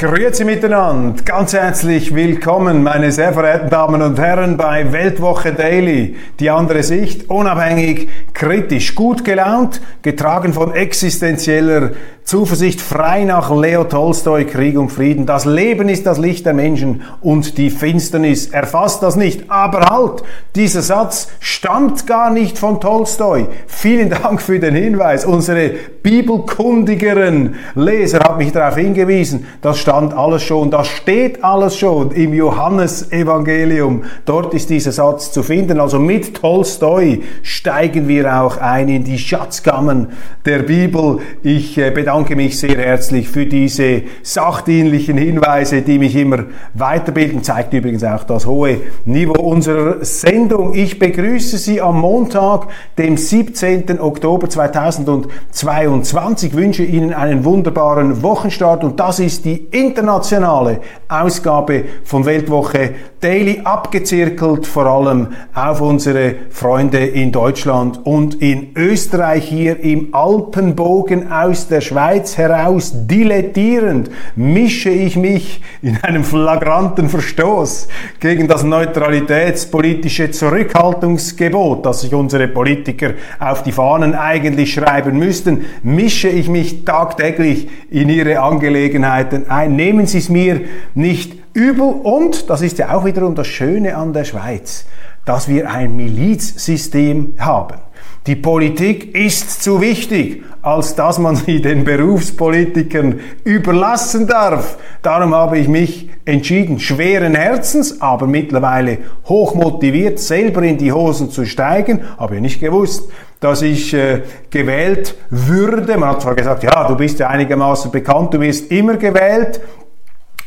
Grüezi miteinander, ganz herzlich willkommen, meine sehr verehrten Damen und Herren, bei Weltwoche Daily. Die andere Sicht, unabhängig, kritisch, gut gelaunt, getragen von existenzieller Zuversicht, frei nach Leo Tolstoi, Krieg und Frieden. Das Leben ist das Licht der Menschen und die Finsternis erfasst das nicht. Aber halt, dieser Satz stammt gar nicht von Tolstoi. Vielen Dank für den Hinweis. Unsere bibelkundigeren Leser haben mich darauf hingewiesen. Das stand alles schon, das steht alles schon im Johannesevangelium. Dort ist dieser Satz zu finden. Also mit Tolstoi steigen wir auch ein in die Schatzkammern der Bibel. Ich äh, bedanke mich sehr herzlich für diese sachdienlichen Hinweise, die mich immer weiterbilden. Zeigt übrigens auch das hohe Niveau unserer Sendung. Ich begrüße Sie am Montag, dem 17. Oktober 2022. Ich wünsche Ihnen einen wunderbaren Wochenstart und das ist die internationale Ausgabe von Weltwoche Daily, abgezirkelt vor allem auf unsere Freunde in Deutschland und in Österreich hier im Alpenbogen aus der Schweiz. Heraus dilettierend mische ich mich in einem flagranten Verstoß gegen das neutralitätspolitische Zurückhaltungsgebot, das sich unsere Politiker auf die Fahnen eigentlich schreiben müssten, mische ich mich tagtäglich in ihre Angelegenheiten ein. Nehmen Sie es mir nicht übel und, das ist ja auch wiederum das Schöne an der Schweiz, dass wir ein Milizsystem haben. Die Politik ist zu wichtig, als dass man sie den Berufspolitikern überlassen darf. Darum habe ich mich entschieden, schweren Herzens, aber mittlerweile hochmotiviert, selber in die Hosen zu steigen. Habe ich nicht gewusst, dass ich äh, gewählt würde. Man hat zwar gesagt, ja, du bist ja einigermaßen bekannt, du wirst immer gewählt.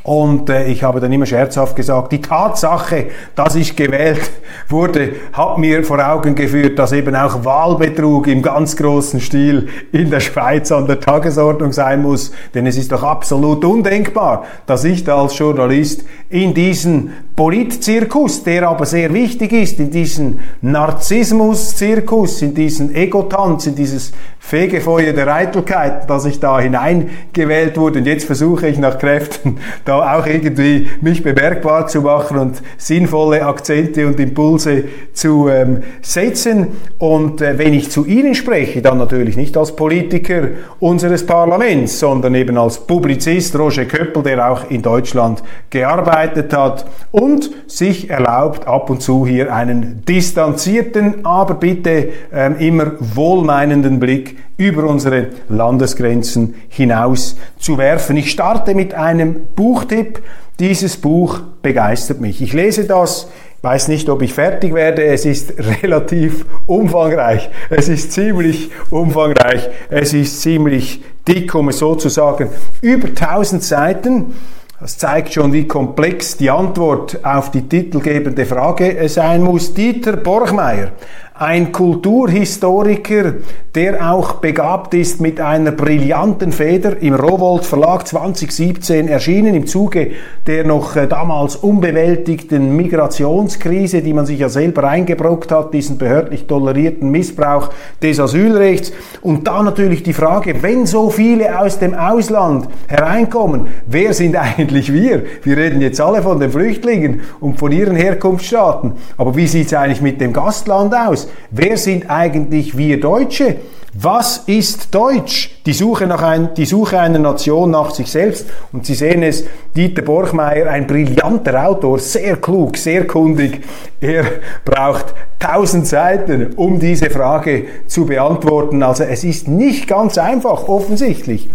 Und äh, ich habe dann immer scherzhaft gesagt, die Tatsache, dass ich gewählt wurde, hat mir vor Augen geführt, dass eben auch Wahlbetrug im ganz großen Stil in der Schweiz an der Tagesordnung sein muss. Denn es ist doch absolut undenkbar, dass ich da als Journalist in diesen Politzirkus, der aber sehr wichtig ist, in diesen Narzissmuszirkus, in diesen Egotanz, in dieses Fegefeuer der Eitelkeit, dass ich da hineingewählt wurde. Und jetzt versuche ich nach Kräften da auch irgendwie mich bemerkbar zu machen und sinnvolle Akzente und Impulse zu ähm, setzen. Und äh, wenn ich zu Ihnen spreche, dann natürlich nicht als Politiker unseres Parlaments, sondern eben als Publizist Roger Köppel, der auch in Deutschland gearbeitet hat und sich erlaubt, ab und zu hier einen distanzierten, aber bitte ähm, immer wohlmeinenden Blick über unsere Landesgrenzen hinaus zu werfen. Ich starte mit einem Buchtipp. Dieses Buch begeistert mich. Ich lese das weiß nicht, ob ich fertig werde. Es ist relativ umfangreich. Es ist ziemlich umfangreich. Es ist ziemlich dick, um es so zu sagen. Über 1000 Seiten. Das zeigt schon, wie komplex die Antwort auf die titelgebende Frage sein muss. Dieter Borchmeier ein Kulturhistoriker, der auch begabt ist mit einer brillanten Feder im Rowold Verlag 2017 erschienen im Zuge der noch äh, damals unbewältigten Migrationskrise, die man sich ja selber eingebrockt hat, diesen behördlich tolerierten Missbrauch des Asylrechts. Und da natürlich die Frage, wenn so viele aus dem Ausland hereinkommen, wer sind eigentlich wir? Wir reden jetzt alle von den Flüchtlingen und von ihren Herkunftsstaaten. Aber wie sieht es eigentlich mit dem Gastland aus? Wer sind eigentlich wir Deutsche? Was ist Deutsch? Die Suche, nach ein, die Suche einer Nation nach sich selbst. Und Sie sehen es, Dieter Borchmeier, ein brillanter Autor, sehr klug, sehr kundig. Er braucht tausend Seiten, um diese Frage zu beantworten. Also es ist nicht ganz einfach, offensichtlich,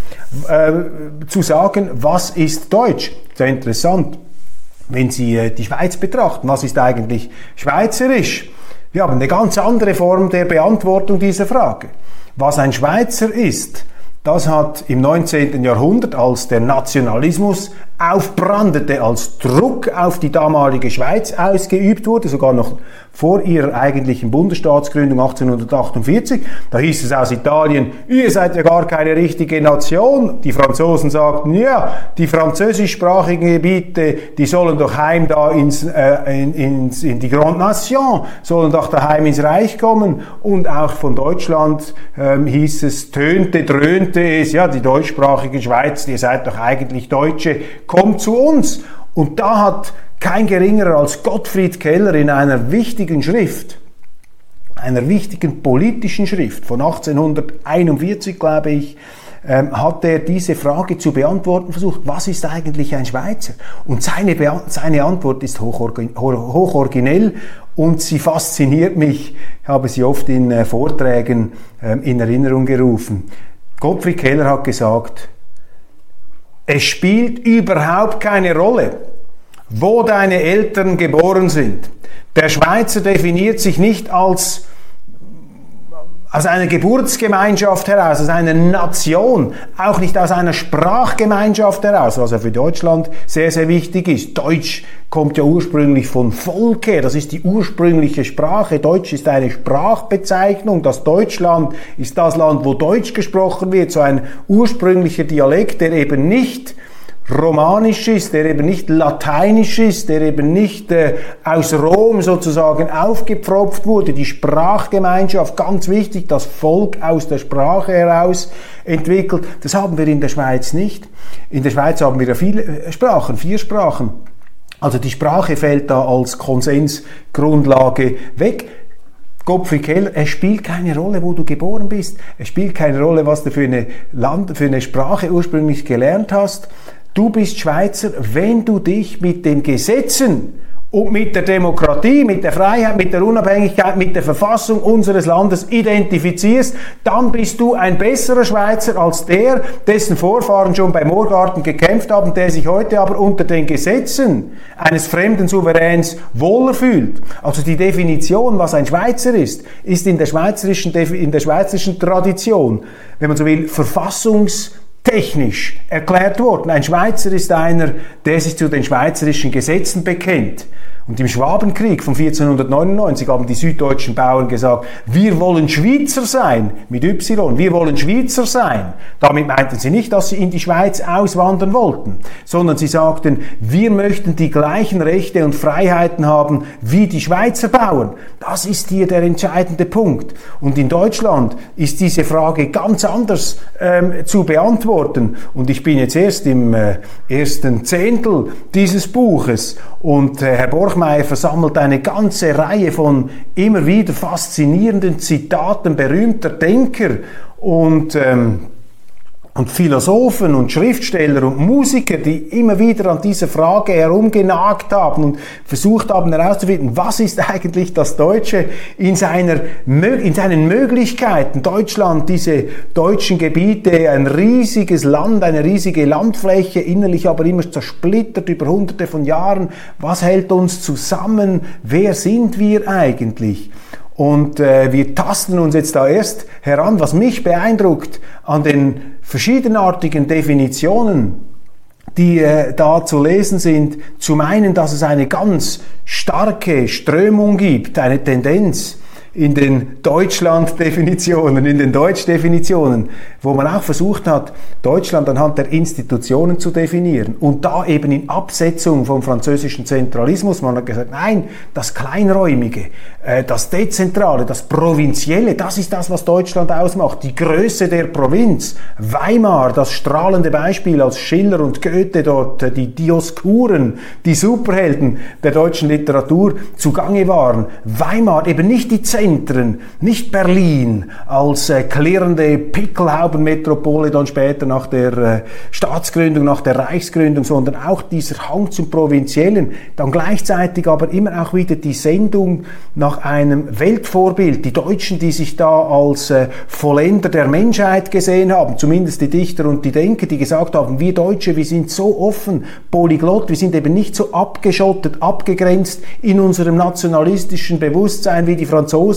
äh, zu sagen, was ist Deutsch. Sehr interessant. wenn Sie äh, die Schweiz betrachten. Was ist eigentlich schweizerisch? Wir haben eine ganz andere Form der Beantwortung dieser Frage. Was ein Schweizer ist, das hat im 19. Jahrhundert, als der Nationalismus aufbrandete, als Druck auf die damalige Schweiz ausgeübt wurde, sogar noch vor ihrer eigentlichen Bundesstaatsgründung 1848. Da hieß es aus Italien, ihr seid ja gar keine richtige Nation. Die Franzosen sagten, ja, die französischsprachigen Gebiete, die sollen doch heim da ins, äh, in, ins, in die Grande Nation, sollen doch daheim ins Reich kommen. Und auch von Deutschland ähm, hieß es, tönte, dröhnte es, ja, die deutschsprachige Schweiz, ihr seid doch eigentlich Deutsche, kommt zu uns. Und da hat kein geringerer als Gottfried Keller in einer wichtigen Schrift, einer wichtigen politischen Schrift von 1841, glaube ich, ähm, hat er diese Frage zu beantworten versucht, was ist eigentlich ein Schweizer? Und seine, Be seine Antwort ist hochoriginell und sie fasziniert mich, ich habe sie oft in äh, Vorträgen äh, in Erinnerung gerufen. Gottfried Keller hat gesagt, es spielt überhaupt keine Rolle, wo deine Eltern geboren sind. Der Schweizer definiert sich nicht als aus einer Geburtsgemeinschaft heraus, aus einer Nation, auch nicht aus einer Sprachgemeinschaft heraus, was ja für Deutschland sehr, sehr wichtig ist. Deutsch kommt ja ursprünglich von Volk her, das ist die ursprüngliche Sprache. Deutsch ist eine Sprachbezeichnung. Das Deutschland ist das Land, wo Deutsch gesprochen wird, so ein ursprünglicher Dialekt, der eben nicht romanisch ist, der eben nicht lateinisch ist, der eben nicht äh, aus Rom sozusagen aufgepfropft wurde. Die Sprachgemeinschaft, ganz wichtig, das Volk aus der Sprache heraus entwickelt. Das haben wir in der Schweiz nicht. In der Schweiz haben wir ja viele äh, Sprachen, vier Sprachen. Also die Sprache fällt da als Konsensgrundlage weg. Gottfried Keller, es spielt keine Rolle, wo du geboren bist. Es spielt keine Rolle, was du für eine, Land, für eine Sprache ursprünglich gelernt hast. Du bist Schweizer, wenn du dich mit den Gesetzen und mit der Demokratie, mit der Freiheit, mit der Unabhängigkeit, mit der Verfassung unseres Landes identifizierst, dann bist du ein besserer Schweizer als der, dessen Vorfahren schon bei Moorgarten gekämpft haben, der sich heute aber unter den Gesetzen eines fremden Souveräns wohler fühlt. Also die Definition, was ein Schweizer ist, ist in der schweizerischen, in der schweizerischen Tradition, wenn man so will, verfassungs technisch erklärt worden. Ein Schweizer ist einer, der sich zu den schweizerischen Gesetzen bekennt. Und im Schwabenkrieg von 1499 haben die süddeutschen Bauern gesagt, wir wollen Schweizer sein, mit Y, wir wollen Schweizer sein. Damit meinten sie nicht, dass sie in die Schweiz auswandern wollten, sondern sie sagten, wir möchten die gleichen Rechte und Freiheiten haben wie die Schweizer Bauern. Das ist hier der entscheidende Punkt. Und in Deutschland ist diese Frage ganz anders ähm, zu beantworten. Und ich bin jetzt erst im äh, ersten Zehntel dieses Buches und äh, Herr Borchmeier versammelt eine ganze Reihe von immer wieder faszinierenden Zitaten berühmter Denker. Und ähm, und Philosophen und Schriftsteller und Musiker, die immer wieder an dieser Frage herumgenagt haben und versucht haben herauszufinden, was ist eigentlich das Deutsche in, seiner, in seinen Möglichkeiten. Deutschland, diese deutschen Gebiete, ein riesiges Land, eine riesige Landfläche, innerlich aber immer zersplittert über hunderte von Jahren. Was hält uns zusammen? Wer sind wir eigentlich? Und äh, wir tasten uns jetzt da erst heran. Was mich beeindruckt an den verschiedenartigen Definitionen, die äh, da zu lesen sind, zum einen, dass es eine ganz starke Strömung gibt, eine Tendenz, in den Deutschland-Definitionen, in den Deutsch-Definitionen, wo man auch versucht hat, Deutschland anhand der Institutionen zu definieren und da eben in Absetzung vom französischen Zentralismus. Man hat gesagt, nein, das Kleinräumige, äh, das Dezentrale, das Provinzielle, das ist das, was Deutschland ausmacht. Die Größe der Provinz. Weimar, das strahlende Beispiel, als Schiller und Goethe dort, äh, die Dioskuren, die Superhelden der deutschen Literatur zugange waren. Weimar, eben nicht die Zentren Zentren, nicht Berlin als äh, klirrende Pickelhaubenmetropole dann später nach der äh, Staatsgründung, nach der Reichsgründung, sondern auch dieser Hang zum Provinziellen, dann gleichzeitig aber immer auch wieder die Sendung nach einem Weltvorbild, die Deutschen, die sich da als äh, Vollender der Menschheit gesehen haben, zumindest die Dichter und die Denker, die gesagt haben, wir Deutsche, wir sind so offen, polyglott, wir sind eben nicht so abgeschottet, abgegrenzt in unserem nationalistischen Bewusstsein wie die Franzosen,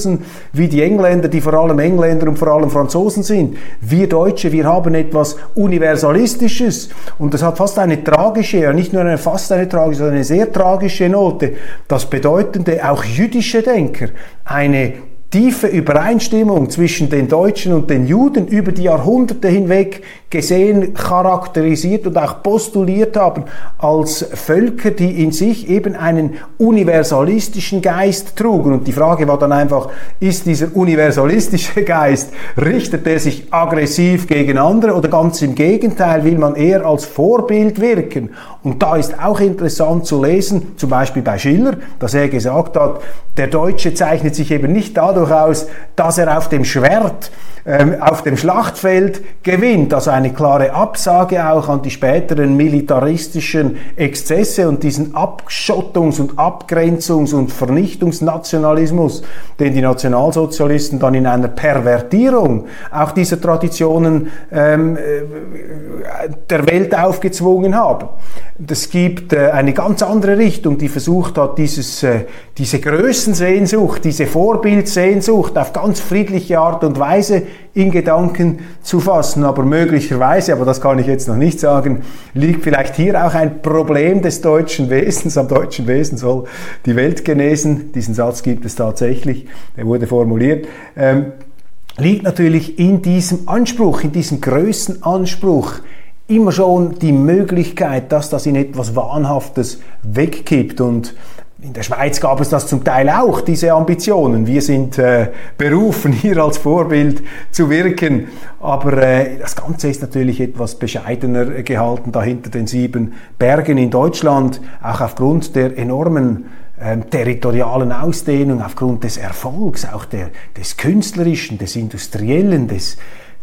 wie die Engländer, die vor allem Engländer und vor allem Franzosen sind. Wir Deutsche, wir haben etwas Universalistisches und das hat fast eine tragische, ja nicht nur eine fast eine tragische, sondern eine sehr tragische Note, dass bedeutende, auch jüdische Denker eine tiefe Übereinstimmung zwischen den Deutschen und den Juden über die Jahrhunderte hinweg gesehen, charakterisiert und auch postuliert haben als Völker, die in sich eben einen universalistischen Geist trugen. Und die Frage war dann einfach, ist dieser universalistische Geist, richtet er sich aggressiv gegen andere oder ganz im Gegenteil, will man eher als Vorbild wirken? Und da ist auch interessant zu lesen, zum Beispiel bei Schiller, dass er gesagt hat, der Deutsche zeichnet sich eben nicht dadurch aus, dass er auf dem Schwert ähm, auf dem Schlachtfeld gewinnt. Also eine klare Absage auch an die späteren militaristischen Exzesse und diesen Abschottungs- und Abgrenzungs- und Vernichtungsnationalismus, den die Nationalsozialisten dann in einer Pervertierung auch dieser Traditionen ähm, äh, der Welt aufgezwungen haben. Es gibt äh, eine ganz andere Richtung, die versucht hat, dieses, äh, diese Größensehnsucht, diese Vorbildsehnsucht auf ganz friedliche Art und Weise in Gedanken zu fassen. Aber möglicherweise, aber das kann ich jetzt noch nicht sagen, liegt vielleicht hier auch ein Problem des deutschen Wesens. Am deutschen Wesen soll die Welt genesen. Diesen Satz gibt es tatsächlich. Der wurde formuliert. Ähm, liegt natürlich in diesem Anspruch, in diesem Größenanspruch, immer schon die Möglichkeit, dass das in etwas Wahnhaftes wegkippt. Und in der Schweiz gab es das zum Teil auch, diese Ambitionen. Wir sind äh, berufen, hier als Vorbild zu wirken. Aber äh, das Ganze ist natürlich etwas bescheidener gehalten, da hinter den sieben Bergen in Deutschland, auch aufgrund der enormen ähm, territorialen Ausdehnung, aufgrund des Erfolgs, auch der, des künstlerischen, des industriellen, des,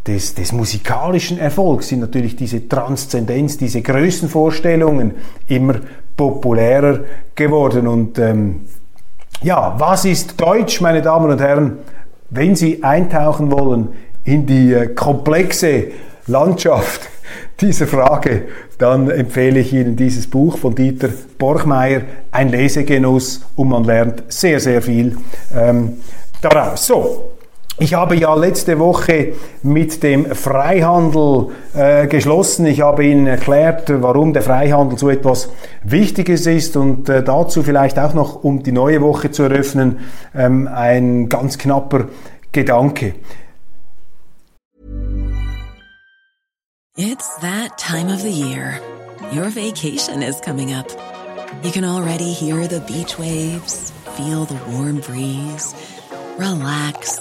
des, des musikalischen Erfolgs sind natürlich diese Transzendenz, diese Größenvorstellungen immer populärer geworden. Und ähm, ja, was ist Deutsch, meine Damen und Herren? Wenn Sie eintauchen wollen in die äh, komplexe Landschaft dieser Frage, dann empfehle ich Ihnen dieses Buch von Dieter Borchmeier, ein Lesegenuss und man lernt sehr, sehr viel ähm, daraus. So, ich habe ja letzte Woche mit dem Freihandel äh, geschlossen. Ich habe Ihnen erklärt, warum der Freihandel so etwas Wichtiges ist und äh, dazu vielleicht auch noch, um die neue Woche zu eröffnen, ähm, ein ganz knapper Gedanke. It's that time of the year. Your vacation is coming up. You can already hear the beach waves, feel the warm breeze, relax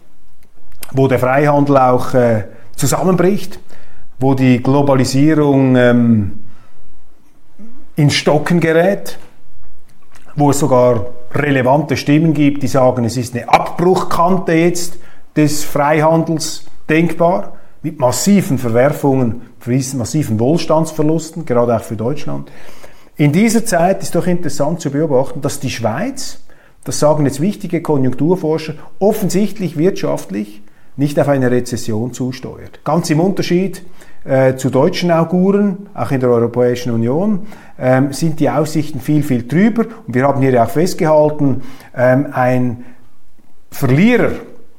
wo der Freihandel auch äh, zusammenbricht, wo die Globalisierung ähm, ins Stocken gerät, wo es sogar relevante Stimmen gibt, die sagen, es ist eine Abbruchkante jetzt des Freihandels denkbar, mit massiven Verwerfungen, massiven Wohlstandsverlusten, gerade auch für Deutschland. In dieser Zeit ist doch interessant zu beobachten, dass die Schweiz, das sagen jetzt wichtige Konjunkturforscher, offensichtlich wirtschaftlich nicht auf eine Rezession zusteuert. Ganz im Unterschied äh, zu deutschen Auguren, auch in der Europäischen Union, ähm, sind die Aussichten viel, viel trüber. Und wir haben hier ja auch festgehalten, ähm, ein Verlierer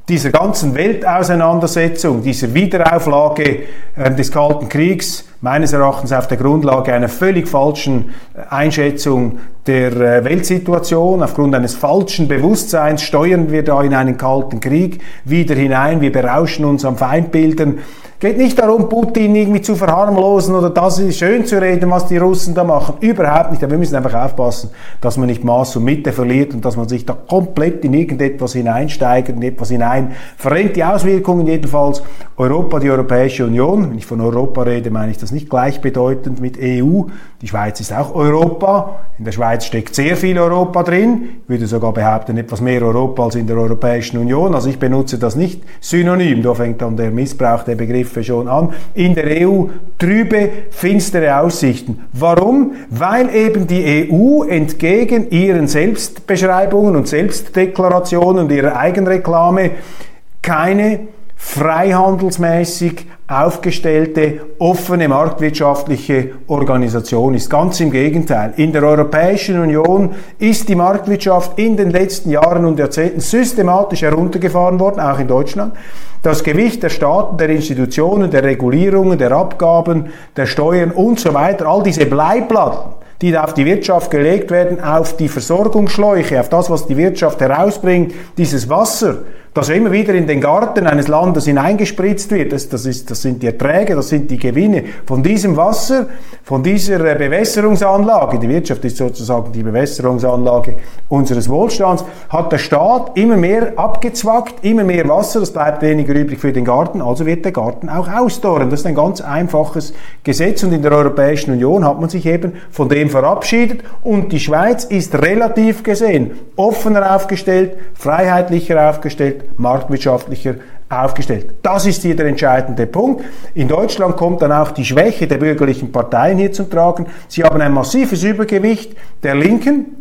dieser ganzen Weltauseinandersetzung, dieser Wiederauflage äh, des Kalten Kriegs, meines Erachtens auf der Grundlage einer völlig falschen äh, Einschätzung der äh, Weltsituation, aufgrund eines falschen Bewusstseins steuern wir da in einen Kalten Krieg wieder hinein, wir berauschen uns am Feindbildern, geht nicht darum, Putin irgendwie zu verharmlosen oder das ist schön zu reden, was die Russen da machen. Überhaupt nicht. Aber wir müssen einfach aufpassen, dass man nicht Maß und Mitte verliert und dass man sich da komplett in irgendetwas hineinsteigert, in etwas hinein verrennt. Die Auswirkungen jedenfalls Europa, die Europäische Union. Wenn ich von Europa rede, meine ich das nicht gleichbedeutend mit EU. Die Schweiz ist auch Europa. In der Schweiz steckt sehr viel Europa drin. Ich würde sogar behaupten, etwas mehr Europa als in der Europäischen Union. Also ich benutze das nicht synonym. Da fängt dann der Missbrauch der Begriffe schon an. In der EU trübe, finstere Aussichten. Warum? Weil eben die EU entgegen ihren Selbstbeschreibungen und Selbstdeklarationen und ihrer Eigenreklame keine freihandelsmäßig aufgestellte, offene marktwirtschaftliche Organisation ist. Ganz im Gegenteil. In der Europäischen Union ist die Marktwirtschaft in den letzten Jahren und Jahrzehnten systematisch heruntergefahren worden, auch in Deutschland. Das Gewicht der Staaten, der Institutionen, der Regulierungen, der Abgaben, der Steuern und so weiter, all diese Bleiplatten, die auf die Wirtschaft gelegt werden, auf die Versorgungsschläuche, auf das, was die Wirtschaft herausbringt, dieses Wasser, das immer wieder in den Garten eines Landes hineingespritzt wird. Das, das, ist, das sind die Erträge, das sind die Gewinne von diesem Wasser, von dieser äh, Bewässerungsanlage. Die Wirtschaft ist sozusagen die Bewässerungsanlage unseres Wohlstands. Hat der Staat immer mehr abgezwackt, immer mehr Wasser, es bleibt weniger übrig für den Garten, also wird der Garten auch ausdorren. Das ist ein ganz einfaches Gesetz und in der Europäischen Union hat man sich eben von dem verabschiedet und die Schweiz ist relativ gesehen offener aufgestellt, freiheitlicher aufgestellt, marktwirtschaftlicher aufgestellt. Das ist hier der entscheidende Punkt. In Deutschland kommt dann auch die Schwäche der bürgerlichen Parteien hier zum Tragen. Sie haben ein massives Übergewicht der Linken,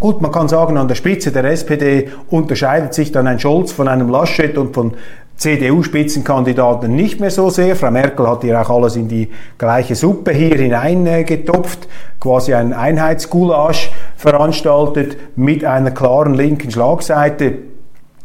Gut, man kann sagen, an der Spitze der SPD unterscheidet sich dann ein Scholz von einem Laschet und von CDU-Spitzenkandidaten nicht mehr so sehr. Frau Merkel hat hier auch alles in die gleiche Suppe hier hineingetopft, quasi ein Einheitsgulasch veranstaltet mit einer klaren linken Schlagseite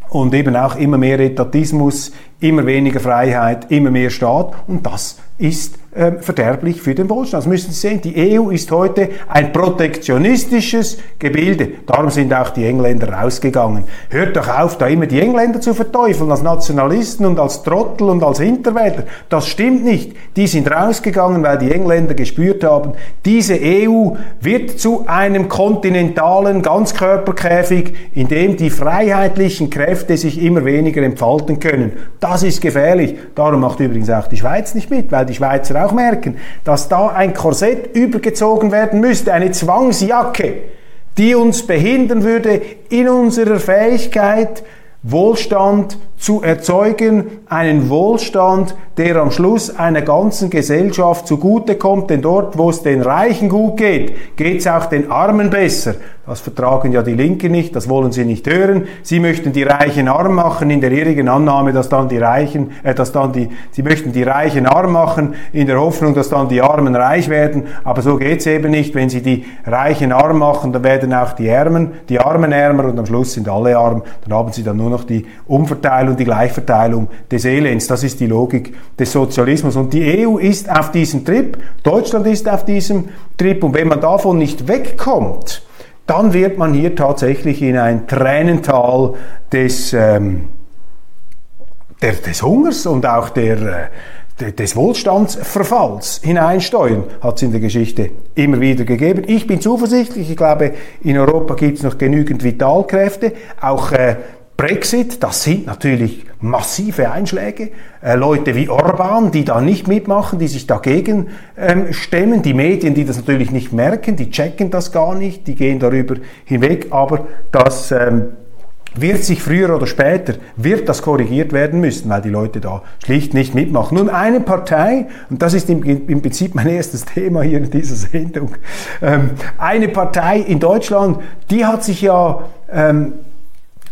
und eben auch immer mehr Etatismus, immer weniger Freiheit, immer mehr Staat. Und das ist äh, verderblich für den Wohlstand. Das müssen Sie sehen, die EU ist heute ein protektionistisches Gebilde. Darum sind auch die Engländer rausgegangen. Hört doch auf, da immer die Engländer zu verteufeln als Nationalisten und als Trottel und als Hinterwäldler. Das stimmt nicht. Die sind rausgegangen, weil die Engländer gespürt haben, diese EU wird zu einem kontinentalen Ganzkörperkäfig, in dem die freiheitlichen Kräfte sich immer weniger entfalten können. Das ist gefährlich. Darum macht übrigens auch die Schweiz nicht mit, weil die Schweizer auch merken, dass da ein Korsett übergezogen werden müsste, eine Zwangsjacke, die uns behindern würde in unserer Fähigkeit, Wohlstand zu erzeugen, einen Wohlstand, der am Schluss einer ganzen Gesellschaft zugutekommt, denn dort, wo es den Reichen gut geht, geht es auch den Armen besser. Das vertragen ja die Linken nicht, das wollen sie nicht hören. Sie möchten die Reichen arm machen in der irrigen Annahme, dass dann die Reichen, äh, dass dann die, sie möchten die Reichen arm machen in der Hoffnung, dass dann die Armen reich werden. Aber so geht's eben nicht. Wenn sie die Reichen arm machen, dann werden auch die Ärmen, die Armen ärmer und am Schluss sind alle arm. Dann haben sie dann nur noch die Umverteilung, die Gleichverteilung des Elends. Das ist die Logik des Sozialismus. Und die EU ist auf diesem Trip, Deutschland ist auf diesem Trip. Und wenn man davon nicht wegkommt, dann wird man hier tatsächlich in ein Tränental des, ähm, der, des Hungers und auch der, äh, des Wohlstandsverfalls hineinsteuern, hat es in der Geschichte immer wieder gegeben. Ich bin zuversichtlich, ich glaube, in Europa gibt es noch genügend Vitalkräfte, auch äh, Brexit, das sind natürlich massive Einschläge. Äh, Leute wie Orban, die da nicht mitmachen, die sich dagegen ähm, stemmen. Die Medien, die das natürlich nicht merken, die checken das gar nicht, die gehen darüber hinweg. Aber das ähm, wird sich früher oder später, wird das korrigiert werden müssen, weil die Leute da schlicht nicht mitmachen. Nun eine Partei, und das ist im, im Prinzip mein erstes Thema hier in dieser Sendung, ähm, eine Partei in Deutschland, die hat sich ja...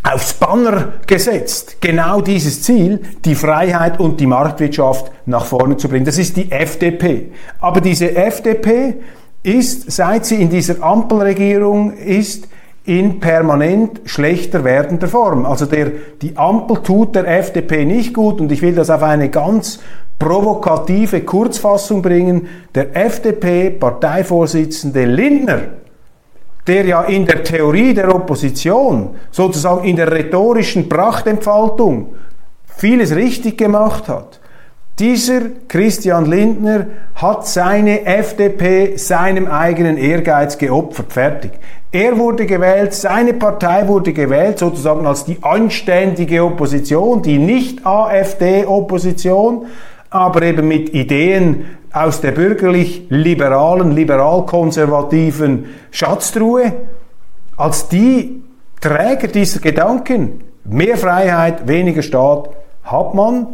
Aufs Banner gesetzt, genau dieses Ziel, die Freiheit und die Marktwirtschaft nach vorne zu bringen. Das ist die FDP. Aber diese FDP ist, seit sie in dieser Ampelregierung ist, in permanent schlechter werdender Form. Also der, die Ampel tut der FDP nicht gut und ich will das auf eine ganz provokative Kurzfassung bringen. Der FDP-Parteivorsitzende Lindner der ja in der Theorie der Opposition, sozusagen in der rhetorischen Prachtentfaltung, vieles richtig gemacht hat. Dieser Christian Lindner hat seine FDP seinem eigenen Ehrgeiz geopfert. Fertig. Er wurde gewählt, seine Partei wurde gewählt, sozusagen als die anständige Opposition, die nicht AfD-Opposition, aber eben mit Ideen aus der bürgerlich-liberalen, liberal-konservativen Schatztruhe, als die Träger dieser Gedanken, mehr Freiheit, weniger Staat, hat man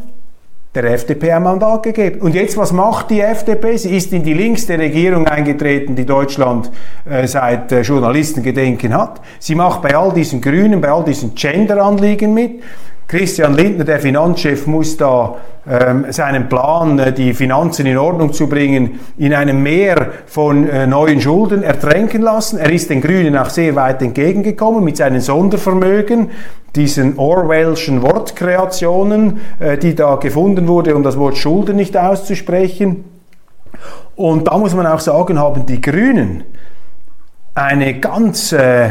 der FDP ein Mandat gegeben. Und jetzt, was macht die FDP? Sie ist in die linkste Regierung eingetreten, die Deutschland äh, seit äh, Journalistengedenken hat. Sie macht bei all diesen Grünen, bei all diesen Gender-Anliegen mit. Christian Lindner, der Finanzchef, muss da ähm, seinen Plan, äh, die Finanzen in Ordnung zu bringen, in einem Meer von äh, neuen Schulden ertränken lassen. Er ist den Grünen auch sehr weit entgegengekommen mit seinen Sondervermögen, diesen Orwellschen Wortkreationen, äh, die da gefunden wurde, um das Wort Schulden nicht auszusprechen. Und da muss man auch sagen, haben die Grünen eine ganz äh,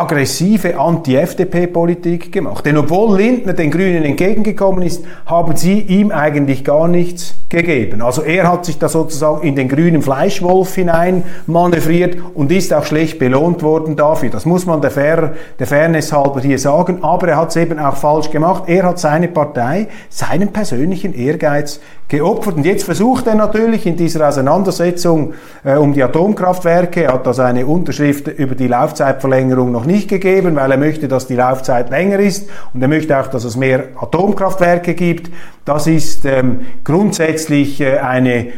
aggressive Anti-FDP-Politik gemacht. Denn obwohl Lindner den Grünen entgegengekommen ist, haben sie ihm eigentlich gar nichts gegeben. Also er hat sich da sozusagen in den grünen Fleischwolf hinein manövriert und ist auch schlecht belohnt worden dafür. Das muss man der, Fair, der Fairness halber hier sagen. Aber er hat es eben auch falsch gemacht. Er hat seine Partei, seinen persönlichen Ehrgeiz geopfert. Und jetzt versucht er natürlich in dieser Auseinandersetzung äh, um die Atomkraftwerke, er hat also eine Unterschrift über die Laufzeitverlängerung noch nicht gegeben, weil er möchte, dass die Laufzeit länger ist und er möchte auch, dass es mehr Atomkraftwerke gibt. Das ist ähm, grundsätzlich äh, eine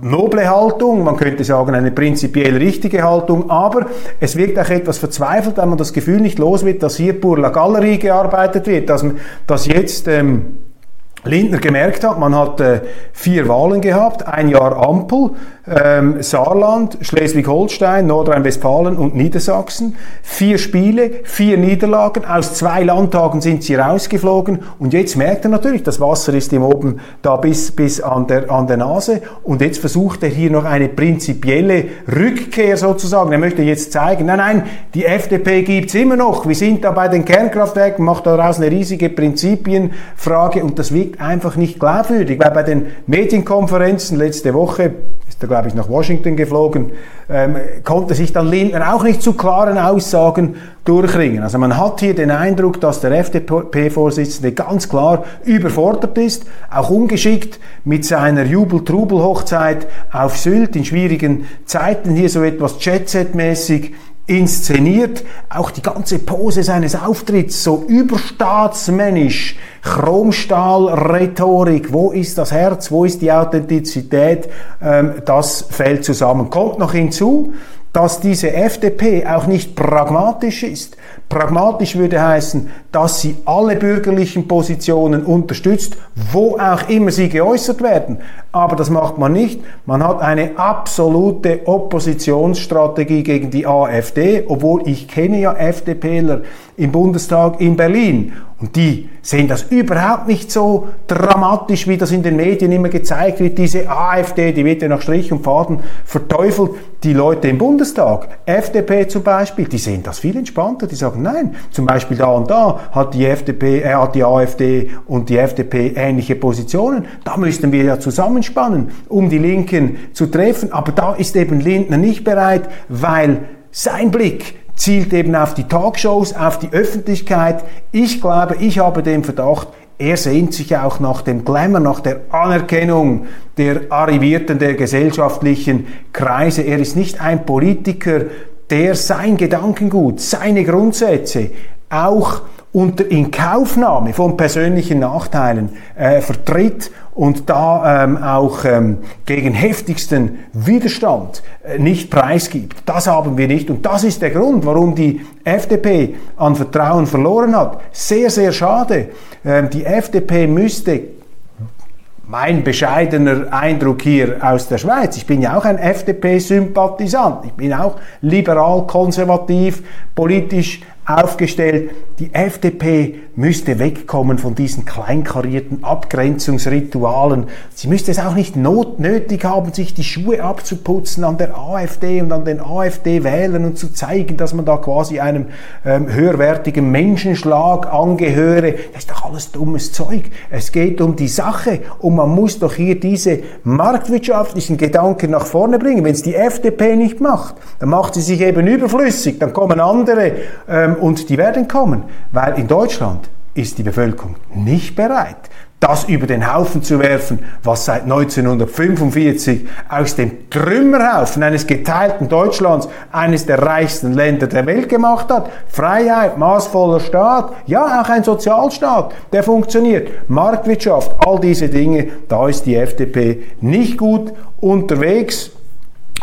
noble Haltung, man könnte sagen eine prinzipiell richtige Haltung, aber es wirkt auch etwas verzweifelt, wenn man das Gefühl nicht los wird, dass hier pour la Galerie gearbeitet wird, dass, dass jetzt ähm, Lindner gemerkt hat, man hat äh, vier Wahlen gehabt, ein Jahr Ampel, ähm, Saarland, Schleswig-Holstein, Nordrhein-Westfalen und Niedersachsen. Vier Spiele, vier Niederlagen. Aus zwei Landtagen sind sie rausgeflogen. Und jetzt merkt er natürlich, das Wasser ist ihm oben da bis, bis an, der, an der Nase. Und jetzt versucht er hier noch eine prinzipielle Rückkehr sozusagen. Er möchte jetzt zeigen, nein, nein, die FDP gibt's immer noch. Wir sind da bei den Kernkraftwerken, macht daraus eine riesige Prinzipienfrage. Und das wirkt einfach nicht glaubwürdig, weil bei den Medienkonferenzen letzte Woche ist er, glaube ich, nach Washington geflogen, ähm, konnte sich dann Lindner auch nicht zu klaren Aussagen durchringen. Also man hat hier den Eindruck, dass der FDP-Vorsitzende ganz klar überfordert ist, auch ungeschickt mit seiner Jubel-Trubel-Hochzeit auf Sylt in schwierigen Zeiten hier so etwas Jet-Set-mäßig inszeniert, auch die ganze Pose seines Auftritts so überstaatsmännisch, Chromstahl-Rhetorik, wo ist das Herz, wo ist die Authentizität, ähm, das fällt zusammen. Kommt noch hinzu, dass diese FDP auch nicht pragmatisch ist. Pragmatisch würde heißen, dass sie alle bürgerlichen Positionen unterstützt, wo auch immer sie geäußert werden. Aber das macht man nicht. Man hat eine absolute Oppositionsstrategie gegen die AfD, obwohl ich kenne ja FDPler im Bundestag in Berlin. Und die sehen das überhaupt nicht so dramatisch, wie das in den Medien immer gezeigt wird. Diese AfD, die wird ja nach Strich und Faden verteufelt. Die Leute im Bundestag, FDP zum Beispiel, die sehen das viel entspannter. Die sagen, nein, zum Beispiel da und da hat die FDP, äh, hat die AfD und die FDP ähnliche Positionen. Da müssten wir ja zusammenspannen, um die Linken zu treffen. Aber da ist eben Lindner nicht bereit, weil sein Blick zielt eben auf die Talkshows, auf die Öffentlichkeit. Ich glaube, ich habe den Verdacht, er sehnt sich auch nach dem Glamour, nach der Anerkennung der Arrivierten der gesellschaftlichen Kreise. Er ist nicht ein Politiker, der sein Gedankengut, seine Grundsätze auch unter Inkaufnahme von persönlichen Nachteilen äh, vertritt und da ähm, auch ähm, gegen heftigsten Widerstand äh, nicht preisgibt. Das haben wir nicht und das ist der Grund, warum die FDP an Vertrauen verloren hat. Sehr, sehr schade. Ähm, die FDP müsste mein bescheidener Eindruck hier aus der Schweiz. Ich bin ja auch ein FDP-Sympathisant. Ich bin auch liberal, konservativ, politisch aufgestellt. Die FDP müsste wegkommen von diesen kleinkarierten Abgrenzungsritualen. Sie müsste es auch nicht nötig haben, sich die Schuhe abzuputzen an der AfD und an den AfD-Wählern und zu zeigen, dass man da quasi einem ähm, höherwertigen Menschenschlag angehöre. Das ist doch alles dummes Zeug. Es geht um die Sache und man muss doch hier diese marktwirtschaftlichen Gedanken nach vorne bringen. Wenn es die FDP nicht macht, dann macht sie sich eben überflüssig. Dann kommen andere ähm, und die werden kommen, weil in Deutschland ist die Bevölkerung nicht bereit, das über den Haufen zu werfen, was seit 1945 aus dem Trümmerhaufen eines geteilten Deutschlands eines der reichsten Länder der Welt gemacht hat. Freiheit, maßvoller Staat, ja auch ein Sozialstaat, der funktioniert. Marktwirtschaft, all diese Dinge, da ist die FDP nicht gut unterwegs.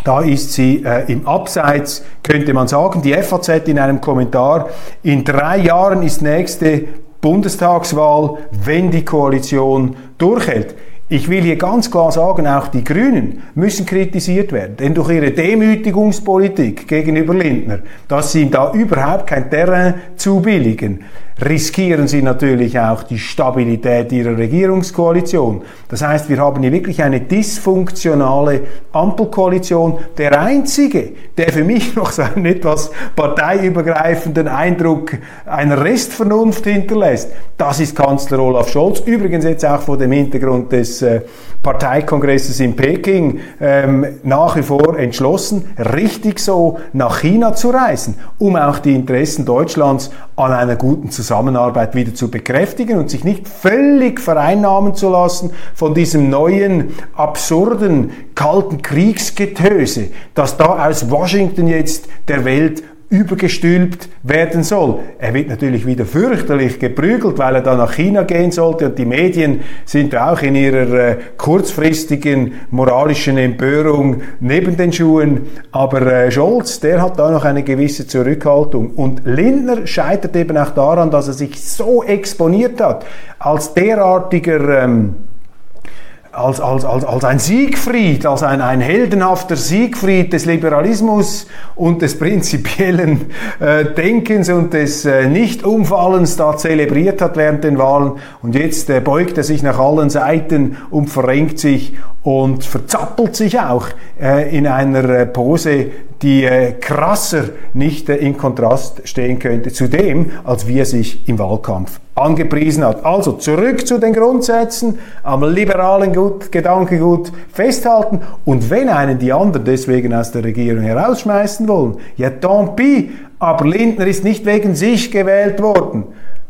Da ist sie äh, im Abseits, könnte man sagen. Die FAZ in einem Kommentar, in drei Jahren ist nächste Bundestagswahl, wenn die Koalition durchhält. Ich will hier ganz klar sagen, auch die Grünen müssen kritisiert werden, denn durch ihre Demütigungspolitik gegenüber Lindner, dass sie ihm da überhaupt kein Terrain zubilligen, riskieren sie natürlich auch die Stabilität ihrer Regierungskoalition. Das heißt, wir haben hier wirklich eine dysfunktionale Ampelkoalition. Der einzige, der für mich noch so einen etwas parteiübergreifenden Eindruck einer Restvernunft hinterlässt, das ist Kanzler Olaf Scholz. Übrigens jetzt auch vor dem Hintergrund des äh, Parteikongresses in Peking ähm, nach wie vor entschlossen, richtig so nach China zu reisen, um auch die Interessen Deutschlands an einer guten Zusammenarbeit wieder zu bekräftigen und sich nicht völlig vereinnahmen zu lassen von diesem neuen, absurden, kalten Kriegsgetöse, das da aus Washington jetzt der Welt übergestülpt werden soll. Er wird natürlich wieder fürchterlich geprügelt, weil er dann nach China gehen sollte und die Medien sind auch in ihrer äh, kurzfristigen moralischen Empörung neben den Schuhen. Aber äh, Scholz, der hat da noch eine gewisse Zurückhaltung. Und Lindner scheitert eben auch daran, dass er sich so exponiert hat als derartiger ähm, als, als, als, als ein Siegfried, als ein, ein heldenhafter Siegfried des Liberalismus und des prinzipiellen äh, Denkens und des äh, Nicht-Umfallens da zelebriert hat während den Wahlen. Und jetzt äh, beugt er sich nach allen Seiten und verrenkt sich und verzappelt sich auch äh, in einer äh, Pose, die äh, krasser nicht äh, in Kontrast stehen könnte zu dem, als wie er sich im Wahlkampf angepriesen hat. Also zurück zu den Grundsätzen, am liberalen Gut, Gedankengut festhalten und wenn einen die anderen deswegen aus der Regierung herausschmeißen wollen, ja tant pis, aber Lindner ist nicht wegen sich gewählt worden,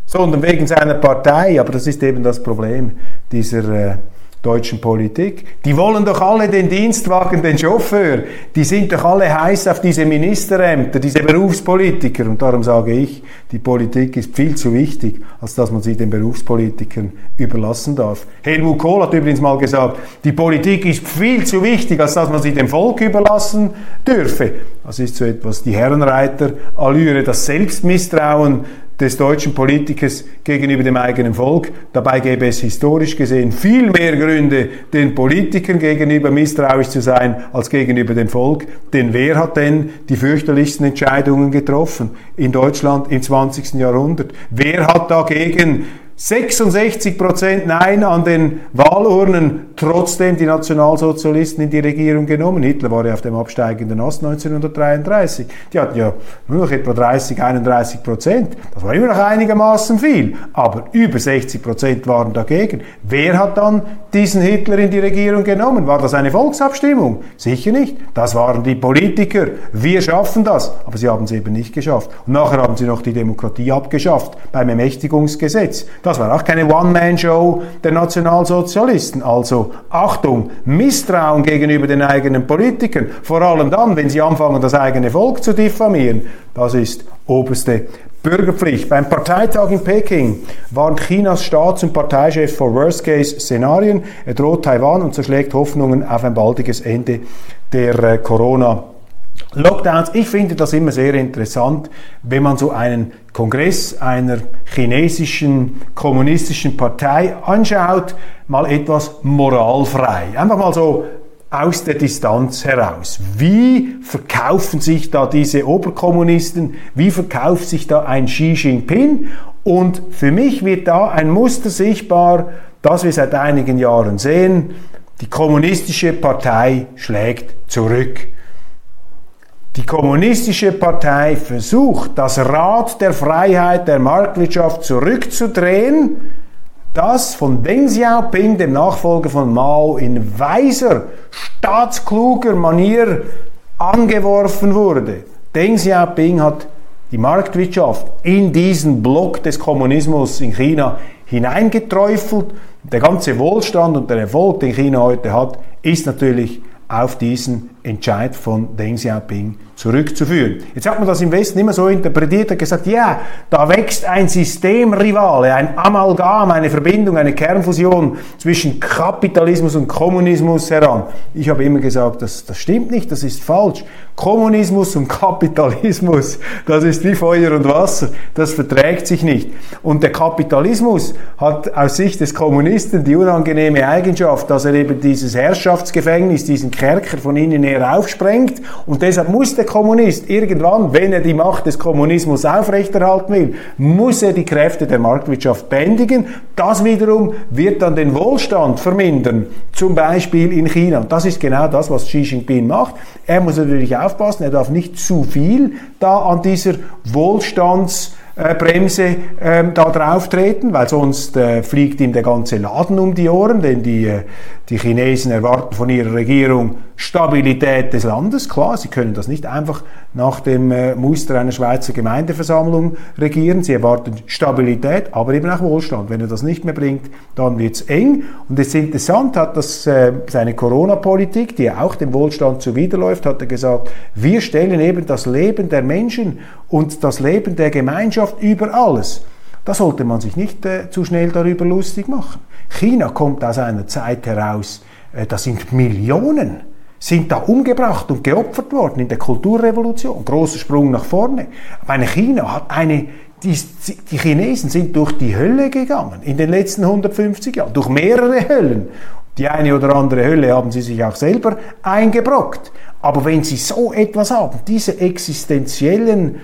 sondern wegen seiner Partei, aber das ist eben das Problem dieser äh, deutschen Politik. Die wollen doch alle den Dienstwagen, den Chauffeur. Die sind doch alle heiß auf diese Ministerämter, diese Berufspolitiker. Und darum sage ich, die Politik ist viel zu wichtig, als dass man sie den Berufspolitikern überlassen darf. Helmut Kohl hat übrigens mal gesagt, die Politik ist viel zu wichtig, als dass man sie dem Volk überlassen dürfe. Das ist so etwas die Herrenreiter-Allüre, das Selbstmisstrauen des deutschen Politikers gegenüber dem eigenen Volk. Dabei gäbe es historisch gesehen viel mehr Gründe, den Politikern gegenüber misstrauisch zu sein, als gegenüber dem Volk. Denn wer hat denn die fürchterlichsten Entscheidungen getroffen in Deutschland im 20. Jahrhundert? Wer hat dagegen 66 Prozent Nein an den Wahlurnen, trotzdem die Nationalsozialisten in die Regierung genommen. Hitler war ja auf dem absteigenden Ast 1933. Die hatten ja nur noch etwa 30, 31 Prozent. Das war immer noch einigermaßen viel, aber über 60 Prozent waren dagegen. Wer hat dann diesen Hitler in die Regierung genommen? War das eine Volksabstimmung? Sicher nicht. Das waren die Politiker. Wir schaffen das. Aber sie haben es eben nicht geschafft. Und nachher haben sie noch die Demokratie abgeschafft beim Ermächtigungsgesetz. Das war auch keine One-Man-Show der Nationalsozialisten. Also Achtung, Misstrauen gegenüber den eigenen Politikern, vor allem dann, wenn sie anfangen, das eigene Volk zu diffamieren. Das ist oberste Bürgerpflicht. Beim Parteitag in Peking warnt Chinas Staats- und Parteichef vor Worst-Case-Szenarien. Er droht Taiwan und zerschlägt Hoffnungen auf ein baldiges Ende der äh, Corona- Lockdowns, ich finde das immer sehr interessant, wenn man so einen Kongress einer chinesischen kommunistischen Partei anschaut, mal etwas moralfrei. Einfach mal so aus der Distanz heraus. Wie verkaufen sich da diese Oberkommunisten? Wie verkauft sich da ein Xi Jinping? Und für mich wird da ein Muster sichtbar, das wir seit einigen Jahren sehen. Die kommunistische Partei schlägt zurück. Die kommunistische Partei versucht, das Rad der Freiheit der Marktwirtschaft zurückzudrehen, das von Deng Xiaoping, dem Nachfolger von Mao, in weiser, staatskluger Manier angeworfen wurde. Deng Xiaoping hat die Marktwirtschaft in diesen Block des Kommunismus in China hineingeträufelt. Der ganze Wohlstand und der Erfolg, den China heute hat, ist natürlich auf diesen Entscheid von Deng Xiaoping zurückzuführen. Jetzt hat man das im Westen immer so interpretiert und gesagt, ja, da wächst ein Systemrivale, ein Amalgam, eine Verbindung, eine Kernfusion zwischen Kapitalismus und Kommunismus heran. Ich habe immer gesagt, das, das stimmt nicht, das ist falsch. Kommunismus und Kapitalismus, das ist wie Feuer und Wasser, das verträgt sich nicht. Und der Kapitalismus hat aus Sicht des Kommunisten die unangenehme Eigenschaft, dass er eben dieses Herrschaftsgefängnis, diesen Kerker von innen her aufsprengt und deshalb muss der Kommunist irgendwann, wenn er die Macht des Kommunismus aufrechterhalten will, muss er die Kräfte der Marktwirtschaft bändigen. Das wiederum wird dann den Wohlstand vermindern, zum Beispiel in China. Und das ist genau das, was Xi Jinping macht. Er muss natürlich aufpassen, er darf nicht zu viel da an dieser Wohlstands Bremse ähm, da drauf treten, weil sonst äh, fliegt ihm der ganze Laden um die Ohren, denn die, äh, die Chinesen erwarten von ihrer Regierung Stabilität des Landes. Klar, sie können das nicht einfach nach dem äh, Muster einer Schweizer Gemeindeversammlung regieren. Sie erwarten Stabilität, aber eben auch Wohlstand. Wenn er das nicht mehr bringt, dann wird es eng. Und es ist interessant, hat das äh, seine Corona-Politik, die auch dem Wohlstand zuwiderläuft, hat er gesagt, wir stellen eben das Leben der Menschen und das Leben der Gemeinschaft über alles. Da sollte man sich nicht äh, zu schnell darüber lustig machen. China kommt aus einer Zeit heraus, äh, da sind Millionen sind da umgebracht und geopfert worden in der Kulturrevolution. Großer Sprung nach vorne. Aber China hat eine, die, die Chinesen sind durch die Hölle gegangen in den letzten 150 Jahren, durch mehrere Höllen. Die eine oder andere Hölle haben sie sich auch selber eingebrockt. Aber wenn sie so etwas haben, diese existenziellen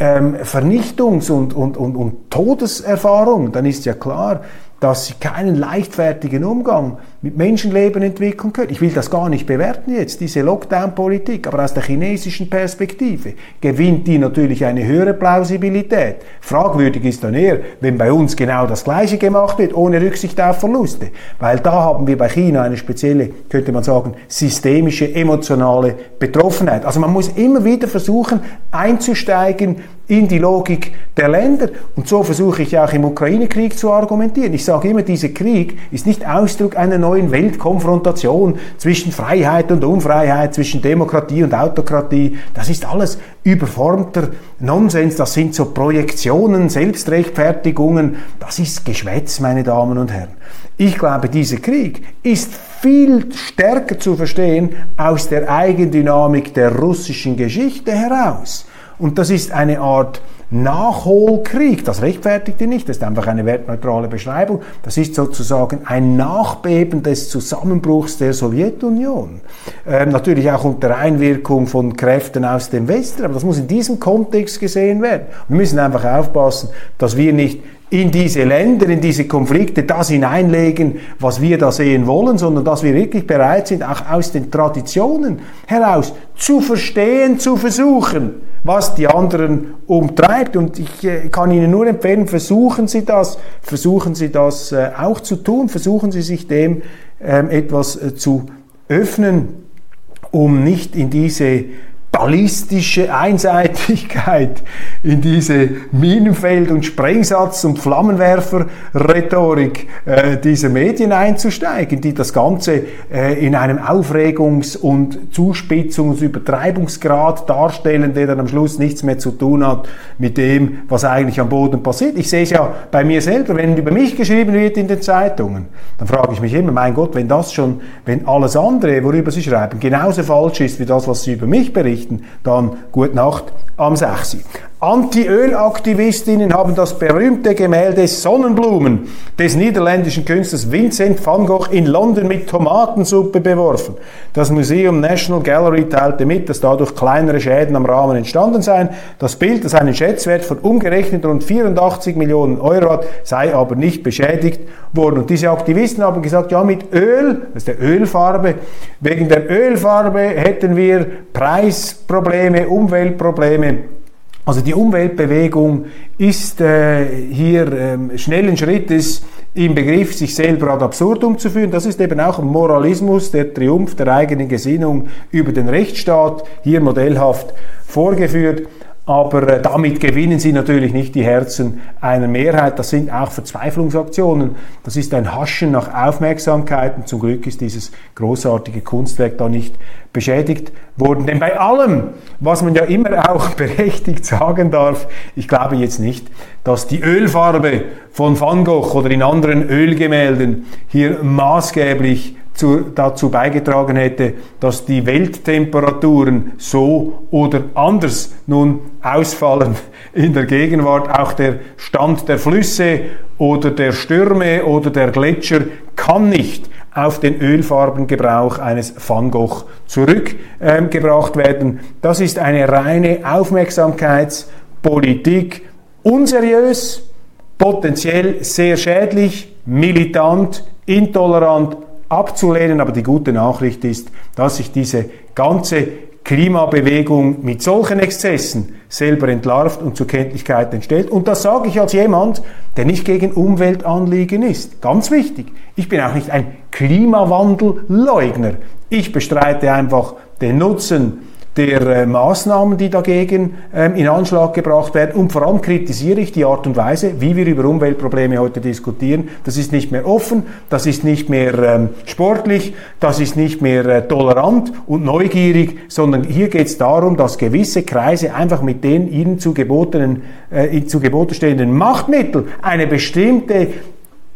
ähm, Vernichtungs- und, und, und, und Todeserfahrungen, dann ist ja klar, dass sie keinen leichtfertigen Umgang mit Menschenleben entwickeln können. Ich will das gar nicht bewerten jetzt, diese Lockdown-Politik, aber aus der chinesischen Perspektive gewinnt die natürlich eine höhere Plausibilität. Fragwürdig ist dann eher, wenn bei uns genau das Gleiche gemacht wird, ohne Rücksicht auf Verluste. Weil da haben wir bei China eine spezielle, könnte man sagen, systemische, emotionale Betroffenheit. Also man muss immer wieder versuchen, einzusteigen in die Logik der Länder. Und so versuche ich auch im Ukraine-Krieg zu argumentieren. Ich sage immer, dieser Krieg ist nicht Ausdruck einer neuen Weltkonfrontation zwischen Freiheit und Unfreiheit, zwischen Demokratie und Autokratie. Das ist alles überformter Nonsens. Das sind so Projektionen, Selbstrechtfertigungen. Das ist Geschwätz, meine Damen und Herren. Ich glaube, dieser Krieg ist viel stärker zu verstehen aus der Eigendynamik der russischen Geschichte heraus. Und das ist eine Art Nachholkrieg. Das rechtfertigt ihn nicht, das ist einfach eine wertneutrale Beschreibung. Das ist sozusagen ein Nachbeben des Zusammenbruchs der Sowjetunion. Ähm, natürlich auch unter Einwirkung von Kräften aus dem Westen, aber das muss in diesem Kontext gesehen werden. Wir müssen einfach aufpassen, dass wir nicht in diese Länder, in diese Konflikte das hineinlegen, was wir da sehen wollen, sondern dass wir wirklich bereit sind, auch aus den Traditionen heraus zu verstehen, zu versuchen, was die anderen umtreibt. Und ich äh, kann Ihnen nur empfehlen, versuchen Sie das, versuchen Sie das äh, auch zu tun, versuchen Sie sich dem ähm, etwas äh, zu öffnen, um nicht in diese ballistische Einseitigkeit, in diese Minenfeld- und Sprengsatz- und Flammenwerfer-Rhetorik äh, dieser Medien einzusteigen, die das Ganze äh, in einem Aufregungs- und Zuspitzungs- und Übertreibungsgrad darstellen, der dann am Schluss nichts mehr zu tun hat mit dem, was eigentlich am Boden passiert. Ich sehe es ja bei mir selber, wenn über mich geschrieben wird in den Zeitungen, dann frage ich mich immer, mein Gott, wenn das schon, wenn alles andere, worüber Sie schreiben, genauso falsch ist wie das, was Sie über mich berichten, dann gut Nacht am 6. Anti-Öl-Aktivistinnen haben das berühmte Gemälde Sonnenblumen des niederländischen Künstlers Vincent van Gogh in London mit Tomatensuppe beworfen. Das Museum National Gallery teilte mit, dass dadurch kleinere Schäden am Rahmen entstanden seien. Das Bild, das einen Schätzwert von umgerechnet rund 84 Millionen Euro hat, sei aber nicht beschädigt worden. Und diese Aktivisten haben gesagt, ja, mit Öl, das ist der Ölfarbe, wegen der Ölfarbe hätten wir Preisprobleme, Umweltprobleme, also die Umweltbewegung ist äh, hier äh, schnellen Schrittes im Begriff, sich selber ad absurdum zu führen. Das ist eben auch ein Moralismus, der Triumph der eigenen Gesinnung über den Rechtsstaat, hier modellhaft vorgeführt. Aber äh, damit gewinnen sie natürlich nicht die Herzen einer Mehrheit. Das sind auch Verzweiflungsaktionen. Das ist ein Haschen nach Aufmerksamkeit. Und zum Glück ist dieses großartige Kunstwerk da nicht beschädigt worden. Denn bei allem, was man ja immer auch berechtigt sagen darf, ich glaube jetzt nicht, dass die Ölfarbe von Van Gogh oder in anderen Ölgemälden hier maßgeblich zu, dazu beigetragen hätte, dass die Welttemperaturen so oder anders nun ausfallen in der Gegenwart. Auch der Stand der Flüsse oder der Stürme oder der Gletscher kann nicht auf den Ölfarbengebrauch eines Van Gogh zurückgebracht ähm, werden. Das ist eine reine Aufmerksamkeitspolitik, unseriös, potenziell sehr schädlich, militant, intolerant, abzulehnen. Aber die gute Nachricht ist, dass sich diese ganze Klimabewegung mit solchen Exzessen selber entlarvt und zur Kenntlichkeit entstellt. Und das sage ich als jemand, der nicht gegen Umweltanliegen ist. Ganz wichtig. Ich bin auch nicht ein Klimawandelleugner. Ich bestreite einfach den Nutzen der äh, Maßnahmen, die dagegen ähm, in Anschlag gebracht werden. Und vor allem kritisiere ich die Art und Weise, wie wir über Umweltprobleme heute diskutieren. Das ist nicht mehr offen, das ist nicht mehr ähm, sportlich, das ist nicht mehr äh, tolerant und neugierig, sondern hier geht es darum, dass gewisse Kreise einfach mit den ihnen zu, gebotenen, äh, zu Gebote stehenden Machtmitteln eine bestimmte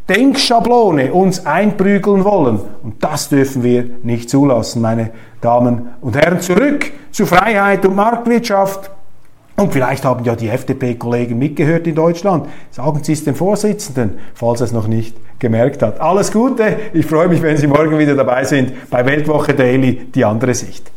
Denkschablone uns einprügeln wollen. Und das dürfen wir nicht zulassen, meine Damen und Herren. Zurück zu Freiheit und Marktwirtschaft. Und vielleicht haben ja die FDP-Kollegen mitgehört in Deutschland. Sagen Sie es dem Vorsitzenden, falls er es noch nicht gemerkt hat. Alles Gute. Ich freue mich, wenn Sie morgen wieder dabei sind bei Weltwoche Daily, die andere Sicht.